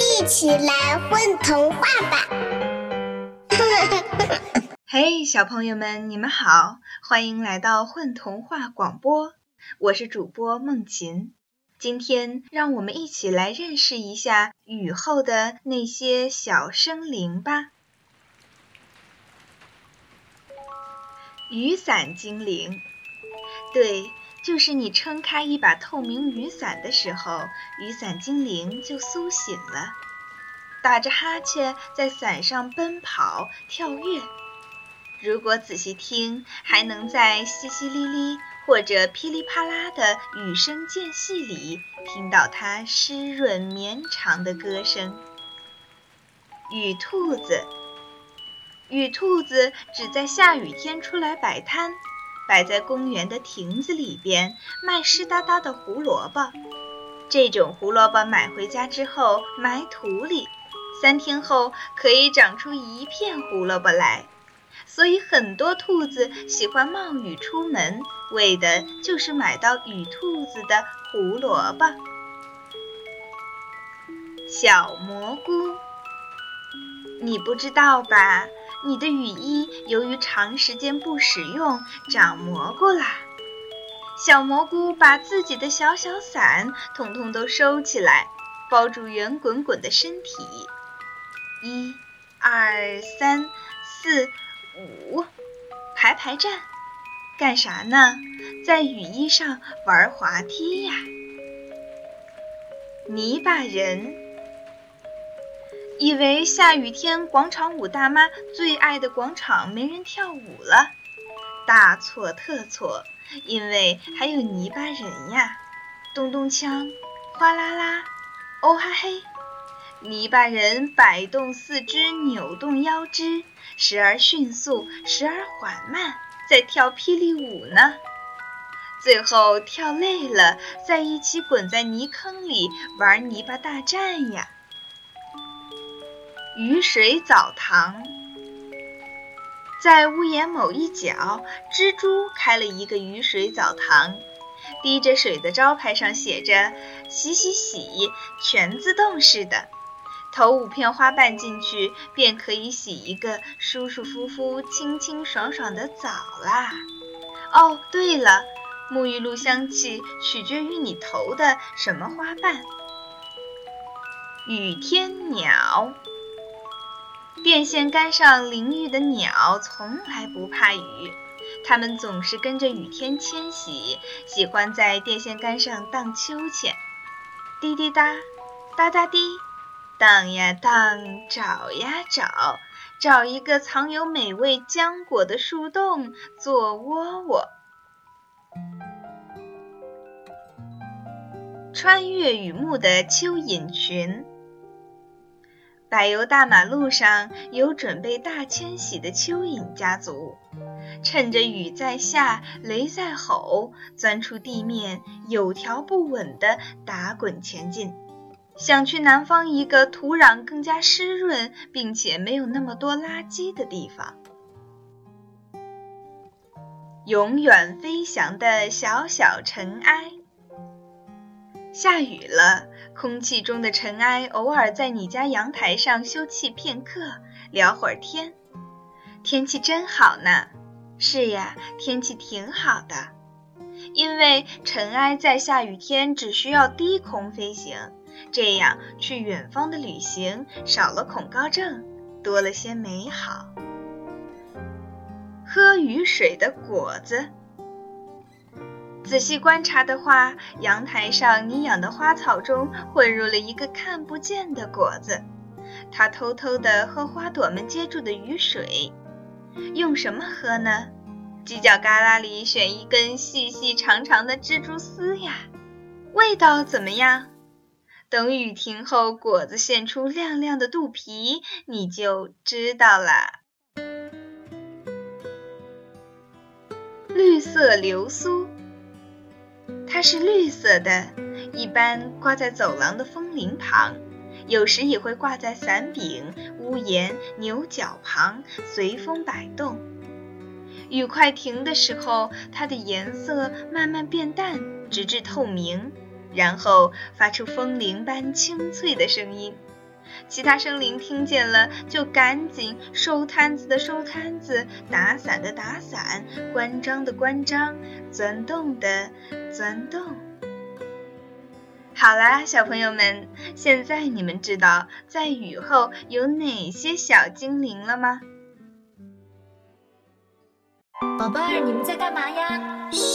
一起来混童话吧！嘿，小朋友们，你们好，欢迎来到混童话广播，我是主播梦琴。今天让我们一起来认识一下雨后的那些小生灵吧。雨伞精灵，对。就是你撑开一把透明雨伞的时候，雨伞精灵就苏醒了，打着哈欠在伞上奔跑跳跃。如果仔细听，还能在淅淅沥沥或者噼里啪啦的雨声间隙里听到它湿润绵长的歌声。雨兔子，雨兔子只在下雨天出来摆摊。摆在公园的亭子里边卖湿哒哒的胡萝卜，这种胡萝卜买回家之后埋土里，三天后可以长出一片胡萝卜来。所以很多兔子喜欢冒雨出门，为的就是买到雨兔子的胡萝卜。小蘑菇，你不知道吧？你的雨衣由于长时间不使用，长蘑菇啦。小蘑菇把自己的小小伞统统都收起来，包住圆滚滚的身体。一、二、三、四、五，排排站，干啥呢？在雨衣上玩滑梯呀。泥巴人。以为下雨天广场舞大妈最爱的广场没人跳舞了，大错特错，因为还有泥巴人呀！咚咚锵，哗啦啦，哦哈嘿！泥巴人摆动四肢，扭动腰肢，时而迅速，时而缓慢，在跳霹雳舞呢。最后跳累了，在一起滚在泥坑里玩泥巴大战呀！雨水澡堂，在屋檐某一角，蜘蛛开了一个雨水澡堂。滴着水的招牌上写着“洗洗洗，全自动式的”。投五片花瓣进去，便可以洗一个舒舒服服、清清爽爽的澡啦。哦，对了，沐浴露香气取决于你投的什么花瓣。雨天鸟。电线杆上淋浴的鸟从来不怕雨，它们总是跟着雨天迁徙，喜欢在电线杆上荡秋千。滴滴答，哒哒滴，荡呀荡，找呀找，找一个藏有美味浆果的树洞做窝窝。穿越雨幕的蚯蚓群。柏油大马路上有准备大迁徙的蚯蚓家族，趁着雨在下，雷在吼，钻出地面，有条不紊地打滚前进，想去南方一个土壤更加湿润，并且没有那么多垃圾的地方。永远飞翔的小小尘埃，下雨了。空气中的尘埃偶尔在你家阳台上休憩片刻，聊会儿天。天气真好呢。是呀，天气挺好的，因为尘埃在下雨天只需要低空飞行，这样去远方的旅行少了恐高症，多了些美好。喝雨水的果子。仔细观察的话，阳台上你养的花草中混入了一个看不见的果子，它偷偷地喝花朵们接住的雨水。用什么喝呢？犄角旮旯里选一根细细长长的蜘蛛丝呀。味道怎么样？等雨停后，果子现出亮亮的肚皮，你就知道了。绿色流苏。它是绿色的，一般挂在走廊的风铃旁，有时也会挂在伞柄、屋檐、牛角旁，随风摆动。雨快停的时候，它的颜色慢慢变淡，直至透明，然后发出风铃般清脆的声音，其他生灵听见了，就赶紧收摊子的收摊子，打伞的打伞，关张的关张，钻洞的钻洞。好啦，小朋友们，现在你们知道在雨后有哪些小精灵了吗？宝贝儿，你们在干嘛呀？嘘。